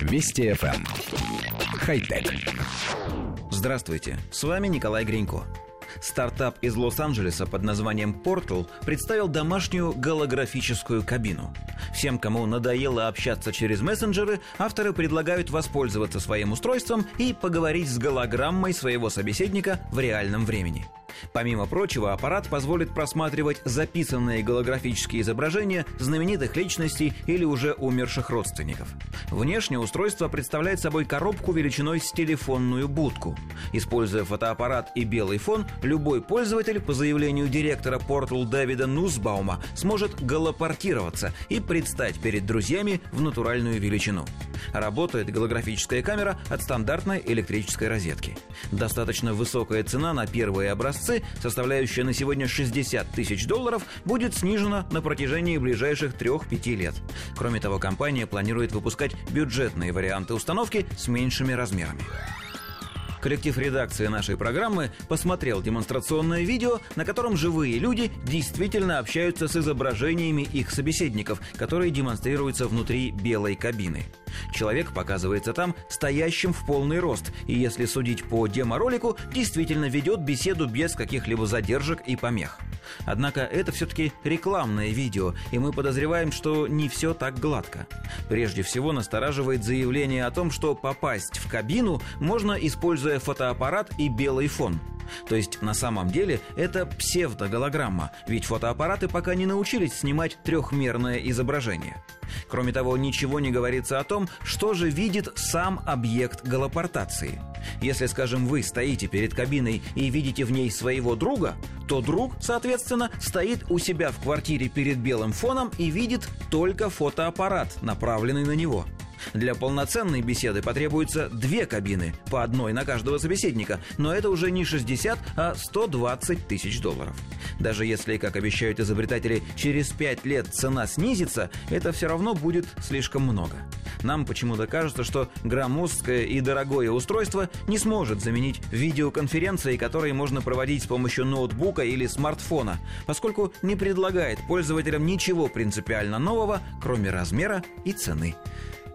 Вести FM. Эм. Хай-тек. Здравствуйте, с вами Николай Гринько. Стартап из Лос-Анджелеса под названием Portal представил домашнюю голографическую кабину. Всем, кому надоело общаться через мессенджеры, авторы предлагают воспользоваться своим устройством и поговорить с голограммой своего собеседника в реальном времени – Помимо прочего, аппарат позволит просматривать записанные голографические изображения знаменитых личностей или уже умерших родственников. Внешне устройство представляет собой коробку величиной с телефонную будку. Используя фотоаппарат и белый фон, любой пользователь, по заявлению директора Portal Дэвида Нусбаума, сможет голопортироваться и предстать перед друзьями в натуральную величину. Работает голографическая камера от стандартной электрической розетки. Достаточно высокая цена на первые образцы, составляющая на сегодня 60 тысяч долларов, будет снижена на протяжении ближайших 3-5 лет. Кроме того, компания планирует выпускать бюджетные варианты установки с меньшими размерами. Коллектив редакции нашей программы посмотрел демонстрационное видео, на котором живые люди действительно общаются с изображениями их собеседников, которые демонстрируются внутри белой кабины. Человек показывается там стоящим в полный рост, и если судить по деморолику, действительно ведет беседу без каких-либо задержек и помех. Однако это все-таки рекламное видео, и мы подозреваем, что не все так гладко. Прежде всего настораживает заявление о том, что попасть в кабину можно, используя фотоаппарат и белый фон. То есть на самом деле это псевдоголограмма, ведь фотоаппараты пока не научились снимать трехмерное изображение. Кроме того, ничего не говорится о том, что же видит сам объект голопортации. Если, скажем, вы стоите перед кабиной и видите в ней своего друга, то друг, соответственно, стоит у себя в квартире перед белым фоном и видит только фотоаппарат, направленный на него – для полноценной беседы потребуется две кабины, по одной на каждого собеседника, но это уже не 60, а 120 тысяч долларов. Даже если, как обещают изобретатели, через 5 лет цена снизится, это все равно будет слишком много. Нам почему-то кажется, что громоздкое и дорогое устройство не сможет заменить видеоконференции, которые можно проводить с помощью ноутбука или смартфона, поскольку не предлагает пользователям ничего принципиально нового, кроме размера и цены.